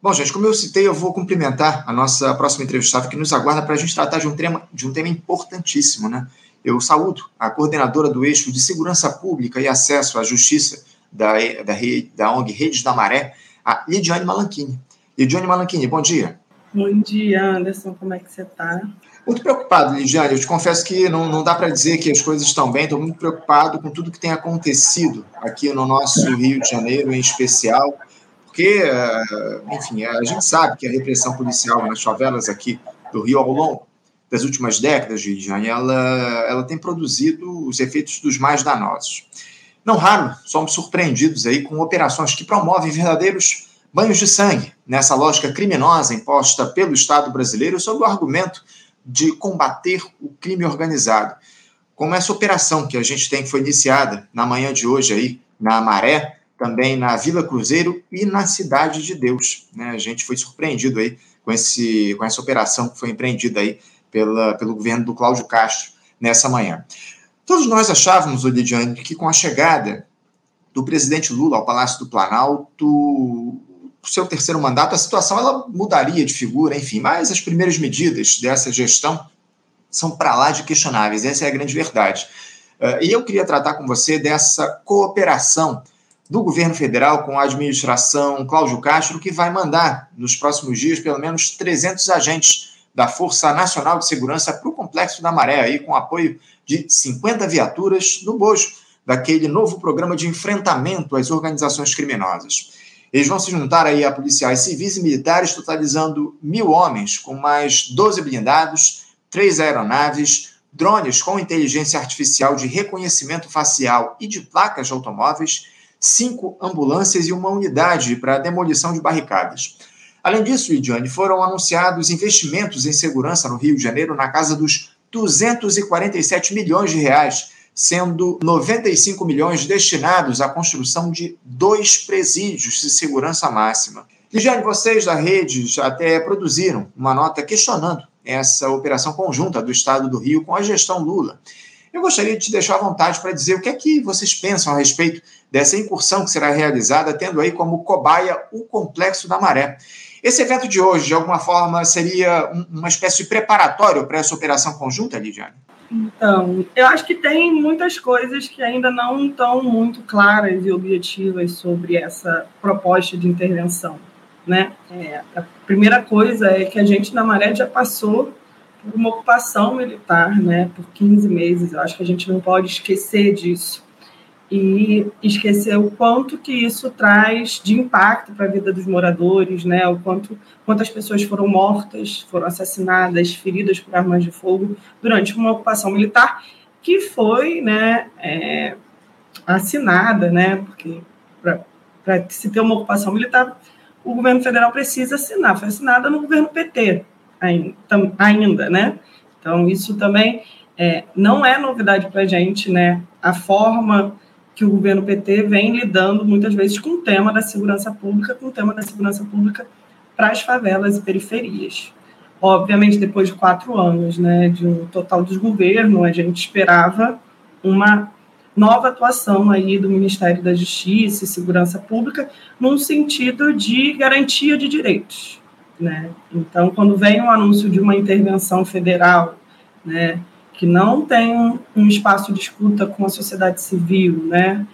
Bom, gente, como eu citei, eu vou cumprimentar a nossa próxima entrevistada que nos aguarda para a gente tratar de um, tema, de um tema importantíssimo, né? Eu saúdo a coordenadora do eixo de segurança pública e acesso à justiça da, da, da ONG Redes da Maré, a Lidiane Malanchini. Lidiane Malanchini, bom dia. Bom dia, Anderson, como é que você está? Muito preocupado, Lidiane. Eu te confesso que não, não dá para dizer que as coisas estão bem. Estou muito preocupado com tudo que tem acontecido aqui no nosso Rio de Janeiro, em especial, porque, eh, enfim, a gente sabe que a repressão policial nas favelas aqui do Rio ao longo das últimas décadas, Lidiane, ela, ela tem produzido os efeitos dos mais danosos. Não raro, somos surpreendidos aí com operações que promovem verdadeiros banhos de sangue nessa lógica criminosa imposta pelo Estado brasileiro sob o argumento de combater o crime organizado. Como essa operação que a gente tem, que foi iniciada na manhã de hoje aí, na Maré, também na Vila Cruzeiro e na Cidade de Deus. Né? A gente foi surpreendido aí com, esse, com essa operação que foi empreendida aí pela, pelo governo do Cláudio Castro nessa manhã. Todos nós achávamos, Lidiane, que com a chegada do presidente Lula ao Palácio do Planalto, seu terceiro mandato, a situação ela mudaria de figura, enfim, mas as primeiras medidas dessa gestão são para lá de questionáveis, essa é a grande verdade. Uh, e eu queria tratar com você dessa cooperação do governo federal com a administração Cláudio Castro, que vai mandar nos próximos dias pelo menos 300 agentes da Força Nacional de Segurança para o Complexo da Maré, aí, com apoio de 50 viaturas no bojo daquele novo programa de enfrentamento às organizações criminosas. Eles vão se juntar aí a policiais civis e militares, totalizando mil homens, com mais 12 blindados, três aeronaves, drones com inteligência artificial de reconhecimento facial e de placas de automóveis, cinco ambulâncias e uma unidade para demolição de barricadas. Além disso, Lidiane, foram anunciados investimentos em segurança no Rio de Janeiro na casa dos 247 milhões de reais sendo 95 milhões destinados à construção de dois presídios de segurança máxima. Ligiane, vocês da rede até produziram uma nota questionando essa operação conjunta do Estado do Rio com a gestão Lula. Eu gostaria de te deixar à vontade para dizer o que é que vocês pensam a respeito dessa incursão que será realizada, tendo aí como cobaia o Complexo da Maré. Esse evento de hoje, de alguma forma, seria uma espécie de preparatório para essa operação conjunta, Lidiane? Então, eu acho que tem muitas coisas que ainda não estão muito claras e objetivas sobre essa proposta de intervenção. Né? É, a primeira coisa é que a gente na Maré já passou por uma ocupação militar né, por 15 meses. Eu acho que a gente não pode esquecer disso e esquecer o quanto que isso traz de impacto para a vida dos moradores, né? O quanto quantas pessoas foram mortas, foram assassinadas, feridas por armas de fogo durante uma ocupação militar que foi, né, é, assinada, né? Porque para se ter uma ocupação militar, o governo federal precisa assinar. Foi assinada no governo PT ainda, né? Então isso também é, não é novidade para a gente, né? A forma que o governo PT vem lidando muitas vezes com o tema da segurança pública, com o tema da segurança pública para as favelas e periferias. Obviamente, depois de quatro anos né, de um total desgoverno, a gente esperava uma nova atuação aí do Ministério da Justiça e Segurança Pública num sentido de garantia de direitos. Né? Então, quando vem o um anúncio de uma intervenção federal, né, que não tem um, um espaço de escuta com a sociedade civil, né,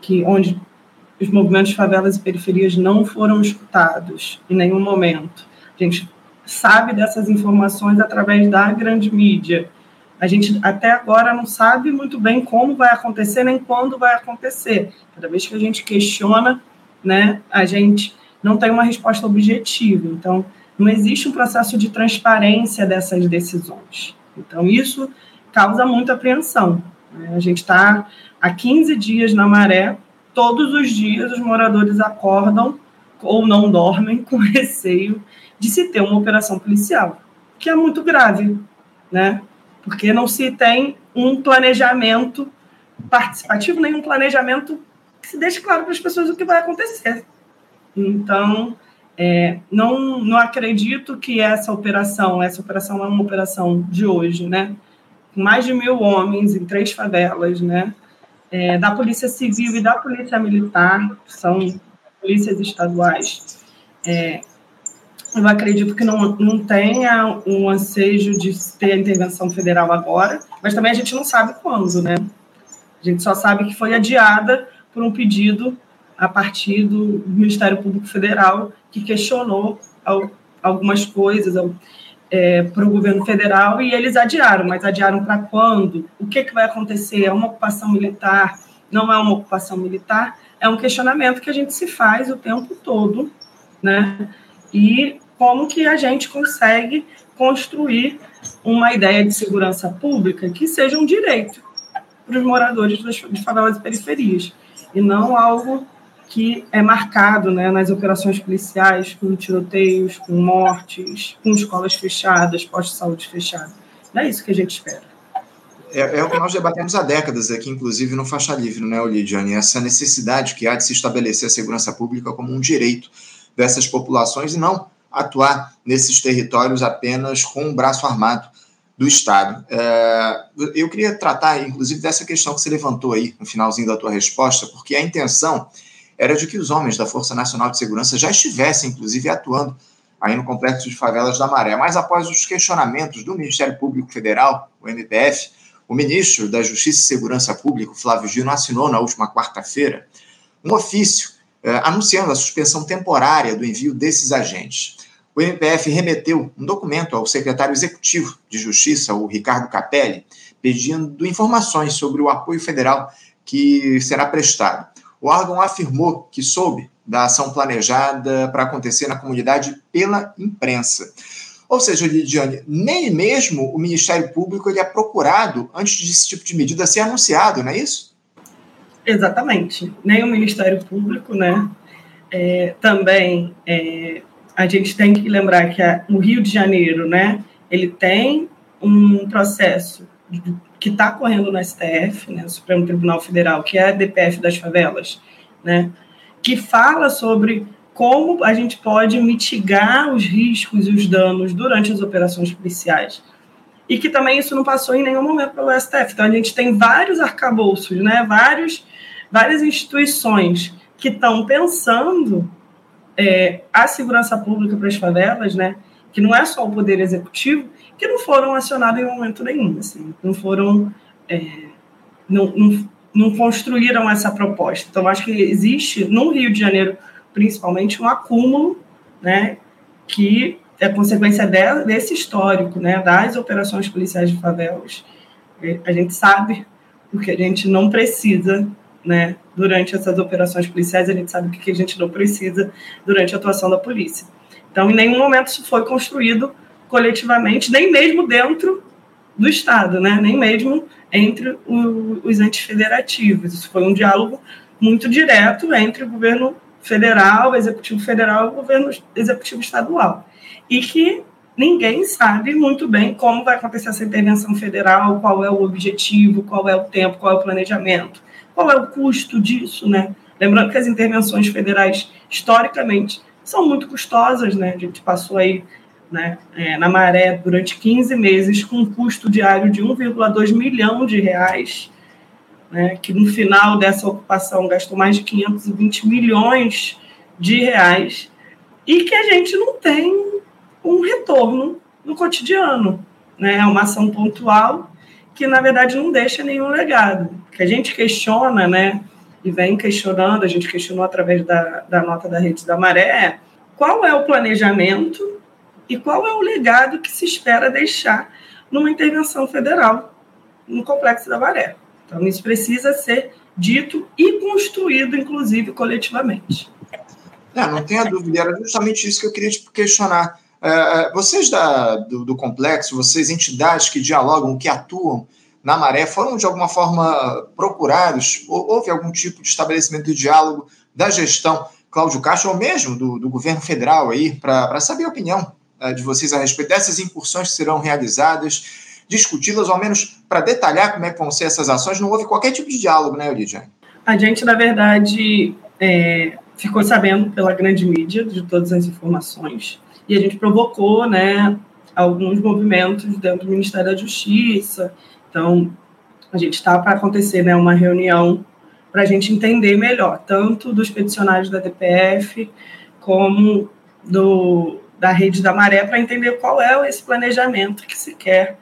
que onde os movimentos favelas e periferias não foram escutados em nenhum momento. A gente sabe dessas informações através da grande mídia. A gente até agora não sabe muito bem como vai acontecer nem quando vai acontecer. Cada vez que a gente questiona, né, a gente não tem uma resposta objetiva. Então, não existe um processo de transparência dessas decisões. Então, isso causa muita apreensão. Né? A gente está há 15 dias na maré, todos os dias os moradores acordam ou não dormem com receio de se ter uma operação policial, que é muito grave, né? Porque não se tem um planejamento participativo, nem um planejamento que se deixe claro para as pessoas o que vai acontecer. Então, é, não, não acredito que essa operação, essa operação é uma operação de hoje, né? mais de mil homens em três favelas, né? É, da Polícia Civil e da Polícia Militar, são polícias estaduais, é, Eu acredito que não, não tenha um ansejo de ter a intervenção federal agora, mas também a gente não sabe quando, né? A gente só sabe que foi adiada por um pedido a partir do Ministério Público Federal, que questionou algumas coisas é, para o governo federal e eles adiaram, mas adiaram para quando? O que, que vai acontecer? É uma ocupação militar? Não é uma ocupação militar? É um questionamento que a gente se faz o tempo todo, né? E como que a gente consegue construir uma ideia de segurança pública que seja um direito para os moradores de favelas e periferias, e não algo que é marcado né, nas operações policiais, com tiroteios, com mortes, com escolas fechadas, postos de saúde fechados. Não é isso que a gente espera. É, é, o que nós debatemos há décadas aqui, inclusive no Faixa Livre, né, Lidiane? Essa necessidade que há de se estabelecer a segurança pública como um direito dessas populações e não atuar nesses territórios apenas com o braço armado do Estado. É, eu queria tratar, inclusive, dessa questão que você levantou aí no finalzinho da tua resposta, porque a intenção era de que os homens da Força Nacional de Segurança já estivessem, inclusive, atuando aí no complexo de favelas da Maré. Mas após os questionamentos do Ministério Público Federal, o MPF, o ministro da Justiça e Segurança Pública, Flávio Gino, assinou na última quarta-feira um ofício eh, anunciando a suspensão temporária do envio desses agentes. O MPF remeteu um documento ao secretário executivo de Justiça, o Ricardo Capelli, pedindo informações sobre o apoio federal que será prestado. O órgão afirmou que soube da ação planejada para acontecer na comunidade pela imprensa. Ou seja, Lidiane, nem mesmo o Ministério Público ele é procurado antes desse tipo de medida ser anunciado, não é isso? Exatamente. Nem o Ministério Público, né? É, também é, a gente tem que lembrar que a, o Rio de Janeiro, né? Ele tem um processo que está correndo no STF, né, Supremo Tribunal Federal, que é a DPF das favelas, né, que fala sobre como a gente pode mitigar os riscos e os danos durante as operações policiais. E que também isso não passou em nenhum momento pelo STF. Então, a gente tem vários arcabouços, né, vários, várias instituições que estão pensando é, a segurança pública para as favelas, né, que não é só o poder executivo, que não foram acionados em momento nenhum, assim, não foram, é, não, não, não, construíram essa proposta. Então, acho que existe, no Rio de Janeiro, principalmente, um acúmulo, né, que é consequência de, desse histórico, né, das operações policiais de favelas. A gente sabe porque a gente não precisa, né, durante essas operações policiais, a gente sabe o que a gente não precisa durante a atuação da polícia. Então, em nenhum momento isso foi construído coletivamente, nem mesmo dentro do Estado, né? nem mesmo entre o, os entes federativos. Isso foi um diálogo muito direto entre o governo federal, o executivo federal e o governo executivo estadual. E que ninguém sabe muito bem como vai acontecer essa intervenção federal, qual é o objetivo, qual é o tempo, qual é o planejamento, qual é o custo disso, né? Lembrando que as intervenções federais, historicamente, são muito custosas, né? A gente passou aí né, é, na Maré durante 15 meses, com um custo diário de 1,2 milhão de reais, né, que no final dessa ocupação gastou mais de 520 milhões de reais, e que a gente não tem um retorno no cotidiano. Né, é uma ação pontual que, na verdade, não deixa nenhum legado. Que a gente questiona, né, e vem questionando, a gente questionou através da, da nota da Rede da Maré, qual é o planejamento e qual é o legado que se espera deixar numa intervenção federal no Complexo da Maré. Então, isso precisa ser dito e construído, inclusive, coletivamente. É, não tenha dúvida, era justamente isso que eu queria te questionar. É, é, vocês da, do, do, complexo, vocês, entidades que dialogam, que atuam na maré, foram de alguma forma procurados? Houve algum tipo de estabelecimento de diálogo da gestão Cláudio Castro, ou mesmo do, do governo federal aí, para saber a opinião eh, de vocês a respeito dessas incursões que serão realizadas, discuti-las, ao menos para detalhar como é que vão ser essas ações. Não houve qualquer tipo de diálogo, né, Lidiane? A gente, na verdade, é, ficou sabendo pela grande mídia de todas as informações e a gente provocou, né, alguns movimentos dentro do Ministério da Justiça. Então, a gente está para acontecer, né, uma reunião para a gente entender melhor, tanto dos peticionários da DPF como do, da rede da maré para entender qual é esse planejamento que se quer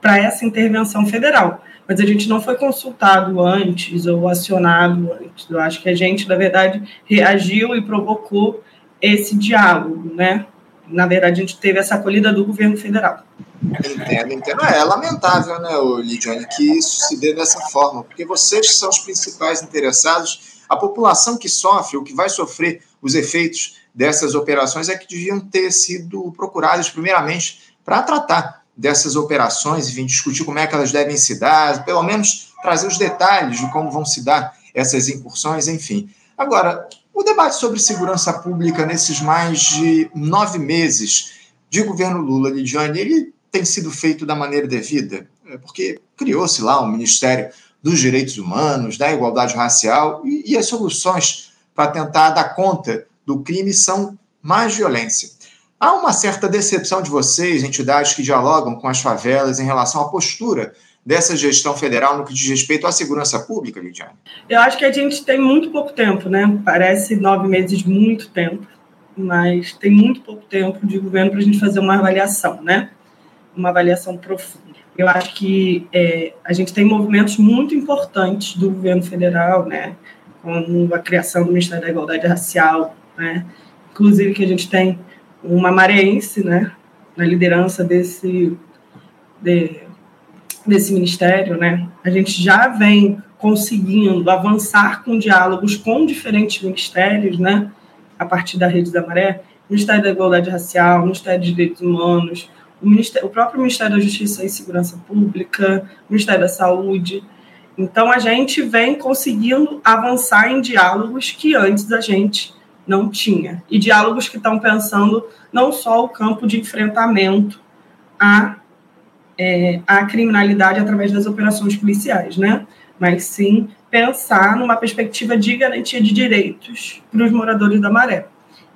para essa intervenção federal. Mas a gente não foi consultado antes ou acionado antes. Eu acho que a gente, na verdade, reagiu e provocou esse diálogo, né? Na verdade, a gente teve essa acolhida do governo federal. Entendo, entendo. É, é lamentável, né, Lidiane, que isso se dê dessa forma, porque vocês são os principais interessados, a população que sofre, ou que vai sofrer os efeitos dessas operações, é que deviam ter sido procuradas, primeiramente, para tratar dessas operações, enfim, discutir como é que elas devem se dar, pelo menos trazer os detalhes de como vão se dar essas incursões, enfim. Agora, o debate sobre segurança pública nesses mais de nove meses de governo Lula, Lidiane, ele tem sido feito da maneira devida? É, porque criou-se lá o Ministério dos Direitos Humanos, da Igualdade Racial, e, e as soluções para tentar dar conta do crime são mais violência. Há uma certa decepção de vocês, entidades que dialogam com as favelas, em relação à postura dessa gestão federal no que diz respeito à segurança pública, Lidiane? Eu acho que a gente tem muito pouco tempo, né? Parece nove meses muito tempo, mas tem muito pouco tempo de governo para a gente fazer uma avaliação, né? Uma avaliação profunda. Eu acho que é, a gente tem movimentos muito importantes do governo federal, né? Como a criação do Ministério da Igualdade Racial, né? Inclusive que a gente tem uma mareense, né, na liderança desse, de, desse ministério, né, a gente já vem conseguindo avançar com diálogos com diferentes ministérios, né, a partir da Rede da Maré, Ministério da Igualdade Racial, Ministério dos Direitos Humanos, o, Ministério, o próprio Ministério da Justiça e Segurança Pública, Ministério da Saúde. Então, a gente vem conseguindo avançar em diálogos que antes a gente não tinha. E diálogos que estão pensando não só o campo de enfrentamento à, é, à criminalidade através das operações policiais, né? mas sim pensar numa perspectiva de garantia de direitos para os moradores da Maré.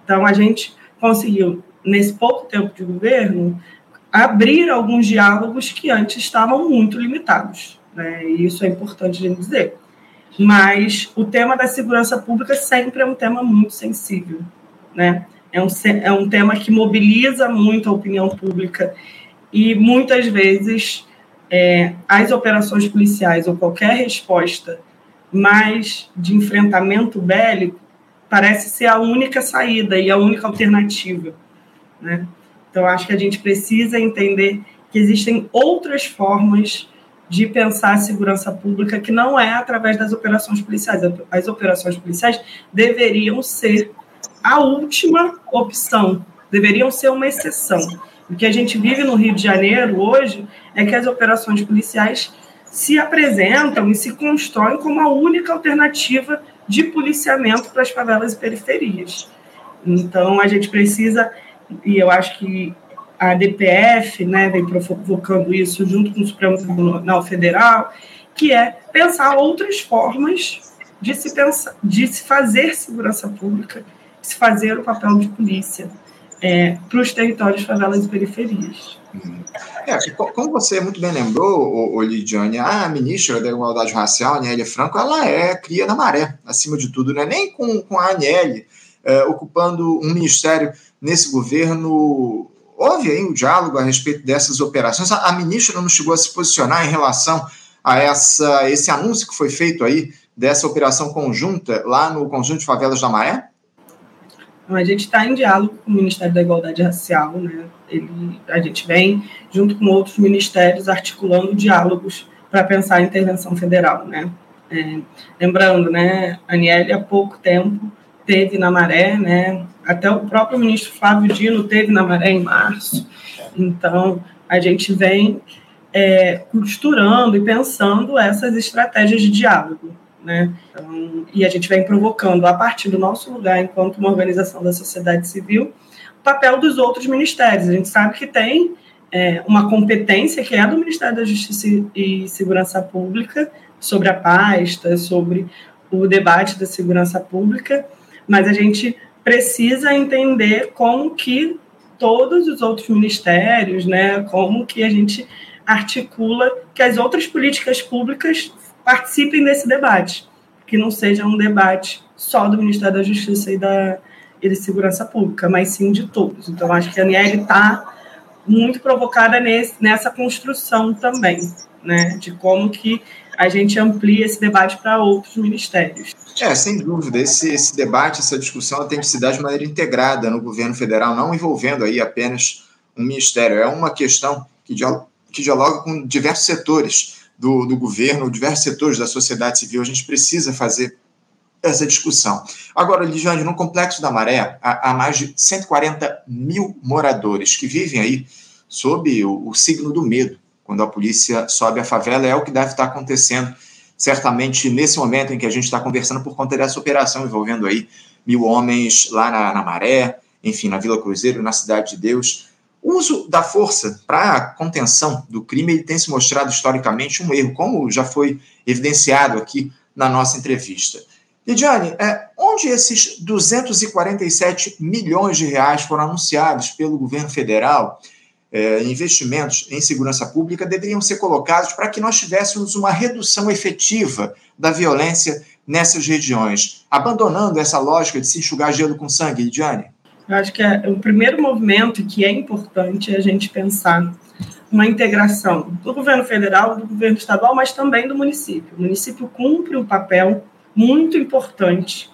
Então, a gente conseguiu, nesse pouco tempo de governo, abrir alguns diálogos que antes estavam muito limitados. Né? E isso é importante a gente dizer mas o tema da segurança pública sempre é um tema muito sensível, né? É um, é um tema que mobiliza muito a opinião pública e muitas vezes é, as operações policiais ou qualquer resposta mais de enfrentamento bélico parece ser a única saída e a única alternativa, né? Então acho que a gente precisa entender que existem outras formas de pensar a segurança pública que não é através das operações policiais. As operações policiais deveriam ser a última opção, deveriam ser uma exceção. O que a gente vive no Rio de Janeiro hoje é que as operações policiais se apresentam e se constroem como a única alternativa de policiamento para as favelas e periferias. Então, a gente precisa, e eu acho que a DPF né, vem provocando isso junto com o Supremo Tribunal Federal, que é pensar outras formas de se, pensar, de se fazer segurança pública, de se fazer o papel de polícia é, para os territórios, favelas e periferias. É, como você muito bem lembrou, o, Lidiane, a ministra da Igualdade Racial, Aniele Franco, ela é cria da maré, acima de tudo, não é nem com, com a Aniele é, ocupando um ministério nesse governo houve aí um diálogo a respeito dessas operações. A, ministra não chegou a se posicionar em relação a essa, esse anúncio que foi feito aí dessa operação conjunta lá no conjunto de favelas da Maré? A gente está em diálogo com o Ministério da Igualdade Racial, né? Ele, a gente vem, junto com outros ministérios, articulando diálogos para pensar a intervenção federal, né? É, lembrando, né, Aniele, há pouco tempo teve na Maré, né, até o próprio ministro Flávio Dino teve na Maré em março. Então, a gente vem é, costurando e pensando essas estratégias de diálogo. Né? Então, e a gente vem provocando, a partir do nosso lugar, enquanto uma organização da sociedade civil, o papel dos outros ministérios. A gente sabe que tem é, uma competência que é do Ministério da Justiça e Segurança Pública sobre a pasta, sobre o debate da segurança pública, mas a gente precisa entender como que todos os outros ministérios, né, como que a gente articula que as outras políticas públicas participem desse debate, que não seja um debate só do Ministério da Justiça e da, e de segurança pública, mas sim de todos. Então, acho que a Aniele está muito provocada nesse, nessa construção também, né, de como que a gente amplia esse debate para outros ministérios. É, sem dúvida, esse, esse debate, essa discussão tem que se dar de maneira integrada no governo federal, não envolvendo aí apenas um ministério. É uma questão que dialoga, que dialoga com diversos setores do, do governo, diversos setores da sociedade civil. A gente precisa fazer essa discussão. Agora, Ligiane, no Complexo da Maré, há, há, mais de 140 mil moradores que vivem aí sob o, o signo do medo. Quando a polícia sobe a favela, é o que deve estar acontecendo, certamente nesse momento em que a gente está conversando por conta dessa operação envolvendo aí mil homens lá na, na Maré, enfim, na Vila Cruzeiro, na Cidade de Deus. O uso da força para a contenção do crime ele tem se mostrado historicamente um erro, como já foi evidenciado aqui na nossa entrevista. Lidiane, é, onde esses 247 milhões de reais foram anunciados pelo governo federal, é, investimentos em segurança pública, deveriam ser colocados para que nós tivéssemos uma redução efetiva da violência nessas regiões, abandonando essa lógica de se enxugar gelo com sangue, Lidiane? Eu acho que é, o primeiro movimento que é importante é a gente pensar uma integração do governo federal, do governo estadual, mas também do município. O município cumpre um papel muito importante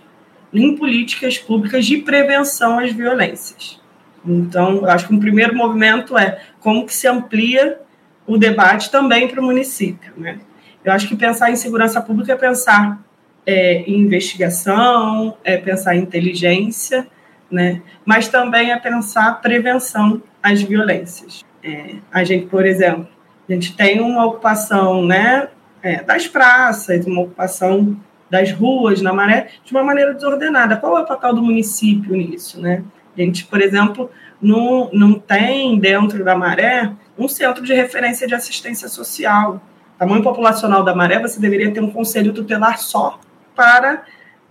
em políticas públicas de prevenção às violências. Então, acho que um primeiro movimento é como que se amplia o debate também para o município. Né? Eu acho que pensar em segurança pública é pensar é, em investigação, é pensar em inteligência, né? mas também é pensar prevenção às violências. É, a gente, por exemplo, a gente tem uma ocupação né, é, das praças, uma ocupação das ruas na maré de uma maneira desordenada. Qual é o papel do município nisso? Né? A gente, por exemplo, não, não tem dentro da maré um centro de referência de assistência social. Tamanho populacional da maré, você deveria ter um conselho tutelar só para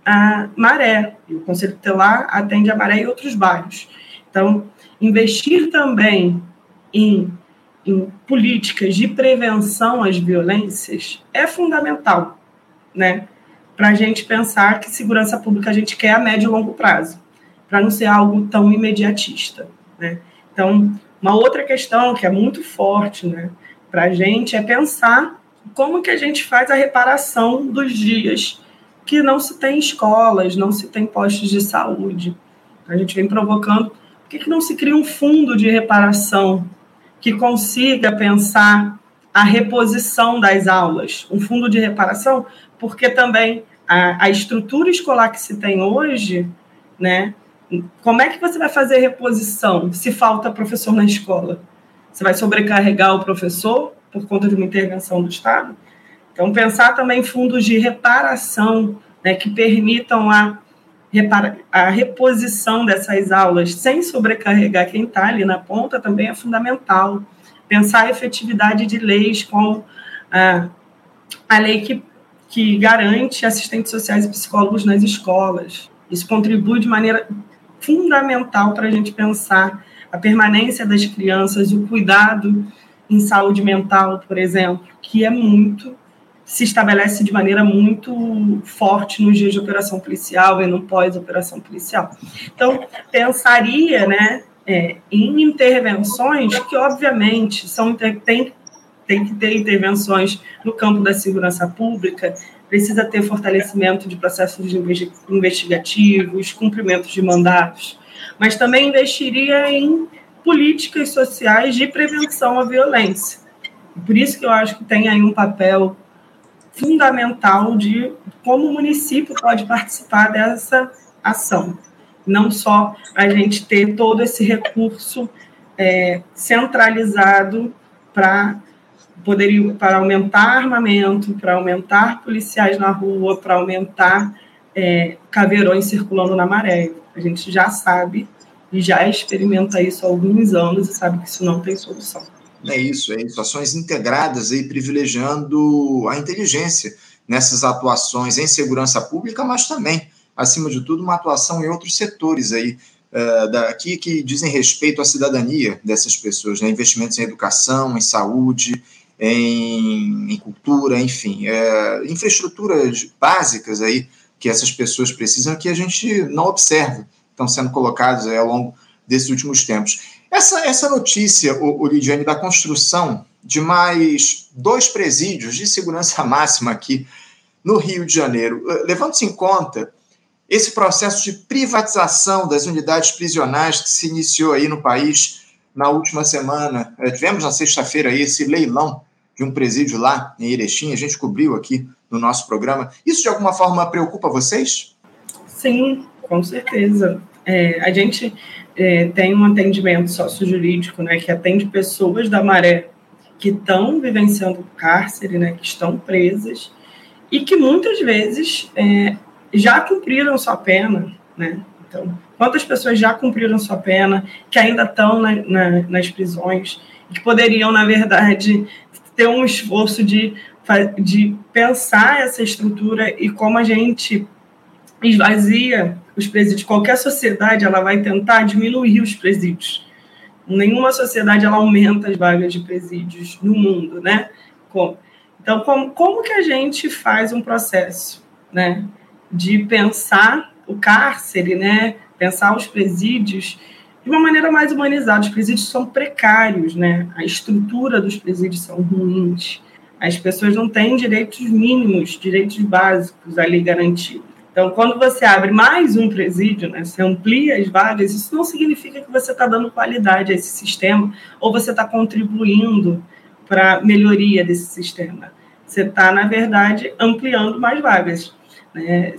a Maré. E o Conselho Tutelar atende a Maré e outros bairros. Então, investir também em, em políticas de prevenção às violências é fundamental, né? Para a gente pensar que segurança pública a gente quer a médio e longo prazo, para não ser algo tão imediatista, né? Então, uma outra questão que é muito forte, né, para a gente é pensar como que a gente faz a reparação dos dias que não se tem escolas, não se tem postos de saúde. A gente vem provocando. Por que, que não se cria um fundo de reparação que consiga pensar a reposição das aulas? Um fundo de reparação, porque também a, a estrutura escolar que se tem hoje, né? Como é que você vai fazer reposição se falta professor na escola? Você vai sobrecarregar o professor por conta de uma intervenção do Estado? Então, pensar também fundos de reparação né, que permitam a, a reposição dessas aulas sem sobrecarregar quem está ali na ponta também é fundamental. Pensar a efetividade de leis com a, a lei que, que garante assistentes sociais e psicólogos nas escolas. Isso contribui de maneira fundamental para a gente pensar a permanência das crianças, o cuidado em saúde mental, por exemplo, que é muito se estabelece de maneira muito forte nos dias de operação policial e no pós-operação policial. Então, pensaria né, é, em intervenções que, obviamente, são, tem, tem que ter intervenções no campo da segurança pública, precisa ter fortalecimento de processos investigativos, cumprimento de mandatos, mas também investiria em políticas sociais de prevenção à violência. Por isso que eu acho que tem aí um papel fundamental de como o município pode participar dessa ação. Não só a gente ter todo esse recurso é, centralizado para poder para aumentar armamento, para aumentar policiais na rua, para aumentar é, caveirões circulando na maré. A gente já sabe e já experimenta isso há alguns anos e sabe que isso não tem solução. É isso, é isso. Ações integradas aí, privilegiando a inteligência nessas atuações em segurança pública, mas também, acima de tudo, uma atuação em outros setores aí, uh, daqui que dizem respeito à cidadania dessas pessoas, né? investimentos em educação, em saúde, em, em cultura, enfim, uh, infraestruturas básicas aí que essas pessoas precisam que a gente não observa estão sendo colocados ao longo desses últimos tempos. Essa, essa notícia, Lidiane, da construção de mais dois presídios de segurança máxima aqui no Rio de Janeiro, eh, levando-se em conta esse processo de privatização das unidades prisionais que se iniciou aí no país na última semana. Eh, tivemos na sexta-feira esse leilão de um presídio lá em Erechim, a gente cobriu aqui no nosso programa. Isso de alguma forma preocupa vocês? Sim, com certeza. É, a gente é, tem um atendimento sociojurídico, né, que atende pessoas da maré que estão vivenciando cárcere, né, que estão presas e que muitas vezes é, já cumpriram sua pena, né? Então, quantas pessoas já cumpriram sua pena, que ainda estão na, na, nas prisões, que poderiam, na verdade, ter um esforço de, de pensar essa estrutura e como a gente esvazia os presídios. Qualquer sociedade ela vai tentar diminuir os presídios. Nenhuma sociedade ela aumenta as vagas de presídios no mundo, né? Como? Então, como, como que a gente faz um processo, né, de pensar o cárcere, né, pensar os presídios de uma maneira mais humanizada. Os presídios são precários, né? A estrutura dos presídios são ruins. As pessoas não têm direitos mínimos, direitos básicos ali garantidos. Então, quando você abre mais um presídio, né, você amplia as vagas, isso não significa que você está dando qualidade a esse sistema ou você está contribuindo para a melhoria desse sistema. Você está, na verdade, ampliando mais vagas. Né?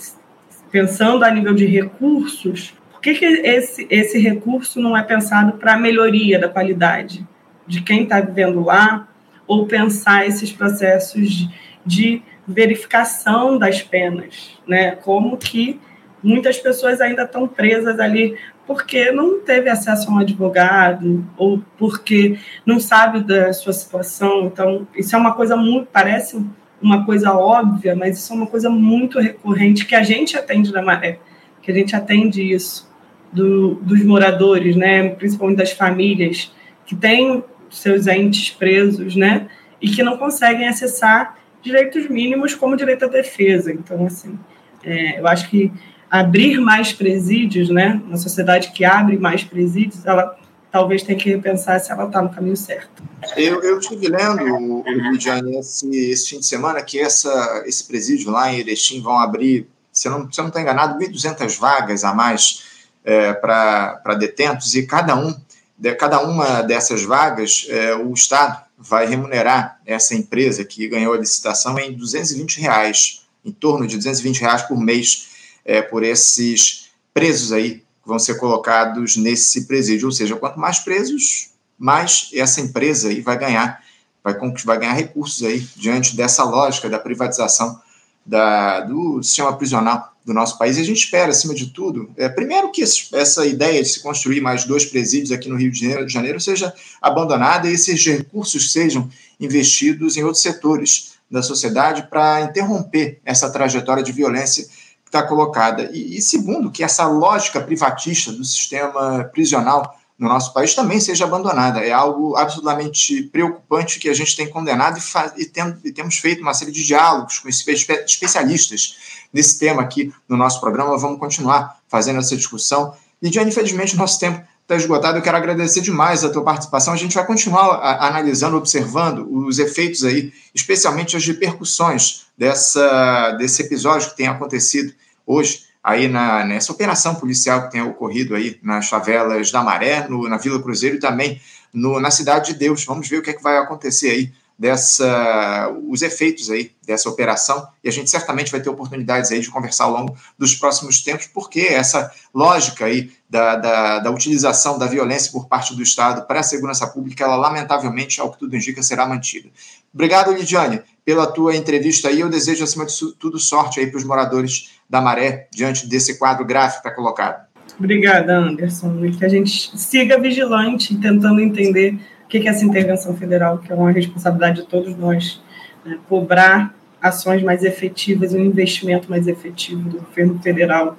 Pensando a nível de recursos, por que, que esse, esse recurso não é pensado para a melhoria da qualidade de quem está vivendo lá, ou pensar esses processos de, de verificação das penas, né? Como que muitas pessoas ainda estão presas ali porque não teve acesso a um advogado ou porque não sabe da sua situação. Então, isso é uma coisa muito parece uma coisa óbvia, mas isso é uma coisa muito recorrente que a gente atende na Maré, que a gente atende isso do, dos moradores, né, principalmente das famílias que têm seus entes presos, né, e que não conseguem acessar direitos mínimos como direito à defesa. Então, assim, é, eu acho que abrir mais presídios, né, uma sociedade que abre mais presídios, ela talvez tenha que repensar se ela está no caminho certo. Eu, eu estive lendo, Lidiane, esse, esse fim de semana que essa, esse presídio lá em Erechim vão abrir, se eu não estou não enganado, 1.200 vagas a mais é, para detentos e cada um de cada uma dessas vagas, é, o Estado vai remunerar essa empresa que ganhou a licitação em 220 reais, em torno de 220 reais por mês, é, por esses presos aí que vão ser colocados nesse presídio. Ou seja, quanto mais presos, mais essa empresa aí vai ganhar, vai, vai ganhar recursos aí diante dessa lógica da privatização da, do sistema prisional do nosso país. E a gente espera, acima de tudo, é, primeiro que esse, essa ideia de se construir mais dois presídios aqui no Rio de Janeiro, de Janeiro seja abandonada e esses recursos sejam investidos em outros setores da sociedade para interromper essa trajetória de violência que está colocada. E, e segundo, que essa lógica privatista do sistema prisional no nosso país também seja abandonada. É algo absolutamente preocupante que a gente tem condenado e, e, tem, e temos feito uma série de diálogos com espe especialistas nesse tema aqui no nosso programa. Vamos continuar fazendo essa discussão. Lidiane, infelizmente, o nosso tempo está esgotado. Eu quero agradecer demais a tua participação. A gente vai continuar a, analisando, observando os efeitos aí, especialmente as repercussões dessa, desse episódio que tem acontecido hoje aí na, nessa operação policial que tem ocorrido aí nas favelas da Maré, no, na Vila Cruzeiro e também no, na Cidade de Deus. Vamos ver o que, é que vai acontecer aí dessa os efeitos aí dessa operação e a gente certamente vai ter oportunidades aí de conversar ao longo dos próximos tempos porque essa lógica aí da, da, da utilização da violência por parte do Estado para a segurança pública ela lamentavelmente ao que tudo indica será mantida. Obrigado Lidiane pela tua entrevista aí eu desejo acima de tudo sorte aí para os moradores da Maré diante desse quadro gráfico que está colocado. Obrigada Anderson que a gente siga vigilante tentando entender o que é essa intervenção federal, que é uma responsabilidade de todos nós, né? cobrar ações mais efetivas, um investimento mais efetivo do governo federal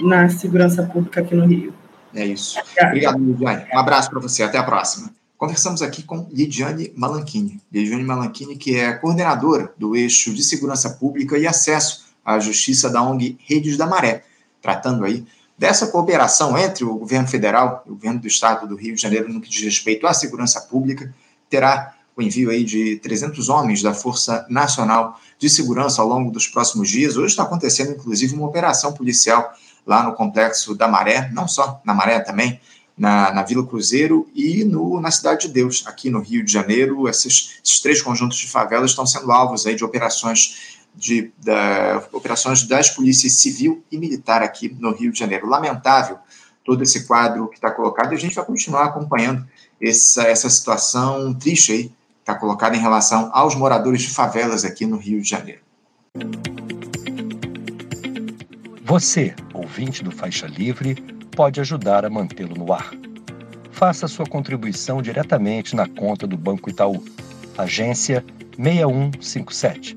na segurança pública aqui no Rio. É isso. Obrigado, Lidiane. Um abraço para você. Até a próxima. Conversamos aqui com Lidiane Malanchini. Lidiane Malanchini, que é coordenadora do eixo de segurança pública e acesso à justiça da ONG Redes da Maré, tratando aí dessa cooperação entre o governo federal e o governo do estado do Rio de Janeiro no que diz respeito à segurança pública, terá o envio aí de 300 homens da Força Nacional de Segurança ao longo dos próximos dias. Hoje está acontecendo, inclusive, uma operação policial lá no complexo da Maré, não só na Maré também, na, na Vila Cruzeiro e no, na Cidade de Deus, aqui no Rio de Janeiro. Esses, esses três conjuntos de favelas estão sendo alvos aí de operações de da, operações das polícias civil e militar aqui no Rio de Janeiro. Lamentável todo esse quadro que está colocado e a gente vai continuar acompanhando essa, essa situação triste aí está colocada em relação aos moradores de favelas aqui no Rio de Janeiro. Você, ouvinte do Faixa Livre, pode ajudar a mantê-lo no ar. Faça sua contribuição diretamente na conta do Banco Itaú, agência 6157,